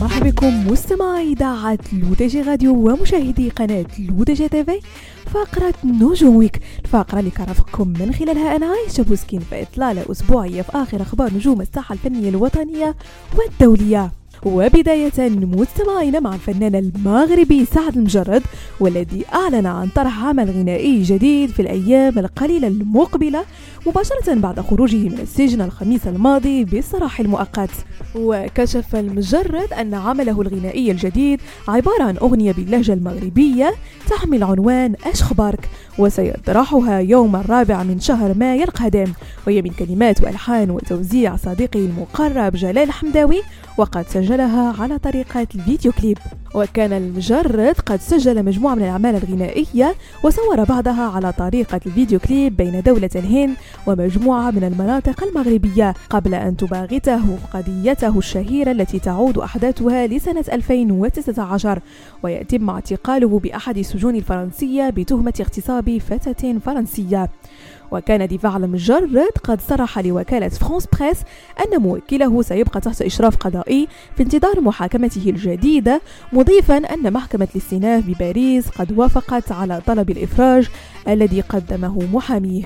مرحبا بكم مستمعي إذاعة L'ODJ Radio ومشاهدي قناة L'ODJ TV. فقرة نجوم week الفقرة اللي كرفقكم من خلالها أنا عايشة بوسكين في إطلالة أسبوعية في آخر أخبار نجوم الساحة الفنية الوطنية والدولية. وبداية مستمعين مع الفنان المغربي سعد لمجرد والذي أعلن عن طرح عمل غنائي جديد في الأيام القليلة المقبلة مباشرة بعد خروجه من السجن الخميس الماضي بالسراح المؤقت. وكشف المجرد أن عمله الغنائي الجديد عبارة عن أغنية باللهجة المغربية تحمل عنوان أشخبارك وسيطرحها يوم الرابع من شهر مايو القادم. وهي من كلمات وألحان وتوزيع صديقه المقرب جلال حمداوي وقد سجلها على طريقة الفيديو كليب. وكان المجرد قد سجل مجموعة من الأعمال الغنائية وصور بعضها على طريقة الفيديو كليب بين دولة الهند ومجموعة من المناطق المغربية قبل أن تباغته قضيته الشهيرة التي تعود أحداثها لسنة 2019 ويتم اعتقاله بأحد السجون الفرنسية بتهمة اغتصاب فتاة فرنسية. وكان دفاع المجرد قد صرح لوكالة فرانس بريس أن موكله سيبقى تحت إشراف قضائي في انتظار محاكمته الجديدة مضيفا أن محكمة الاستئناف بباريس قد وافقت على طلب الإفراج الذي قدمه محاميه.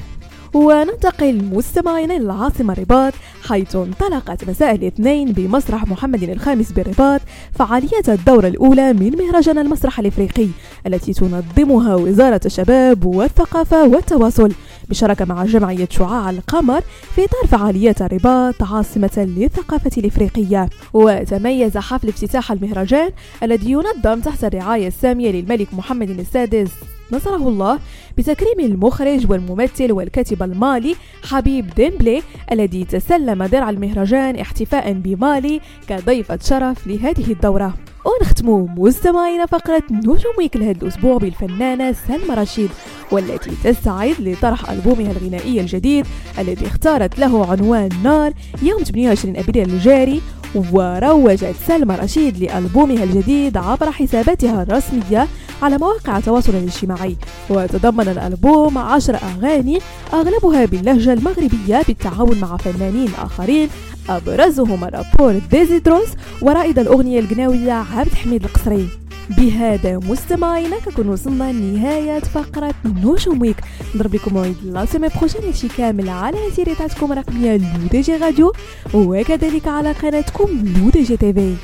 وننتقل مستمعينا إلى العاصمة الرباط حيث انطلقت مساء الاثنين بمسرح محمد الخامس بالرباط فعاليات الدورة الأولى من مهرجان المسرح الإفريقي التي تنظمها وزارة الشباب والثقافة والتواصل. بشراكة مع جمعية شعاع القمر في إطار فعاليات الرباط عاصمة للثقافة الإفريقية. وتميز حفل افتتاح المهرجان الذي ينظم تحت الرعاية السامية للملك محمد السادس. نصره الله بتكريم المخرج والممثل والكاتب المالي حبيب ديمبلي الذي تسلم درع المهرجان احتفاء بمالي كضيفة شرف لهذه الدورة. ونختم مستمعينا فقرة نجوم week لهذا الأسبوع بالفنانة سلمى رشيد والتي تستعد لطرح ألبومها الغنائي الجديد الذي اختارت له عنوان نار يوم 28 أبريل الجاري وروجت سلمى رشيد لألبومها الجديد عبر حساباتها الرسمية على مواقع التواصل الاجتماعي. وتضمن الألبوم عشر أغاني أغلبها باللهجة المغربية بالتعاون مع فنانين آخرين أبرزهم الرابور ديزيدروس ورائد الأغنية القناوية عبد حميد القصري. بهذا مستمعينا كنكون وصلنا لنهاية فقرة نجوم ويك نضرب لكم موعد لا سيمي هادشي كامل على سيريتاتكم الرقمية لو دي جي راديو وكذلك على قناتكم لو دي جي تيفي.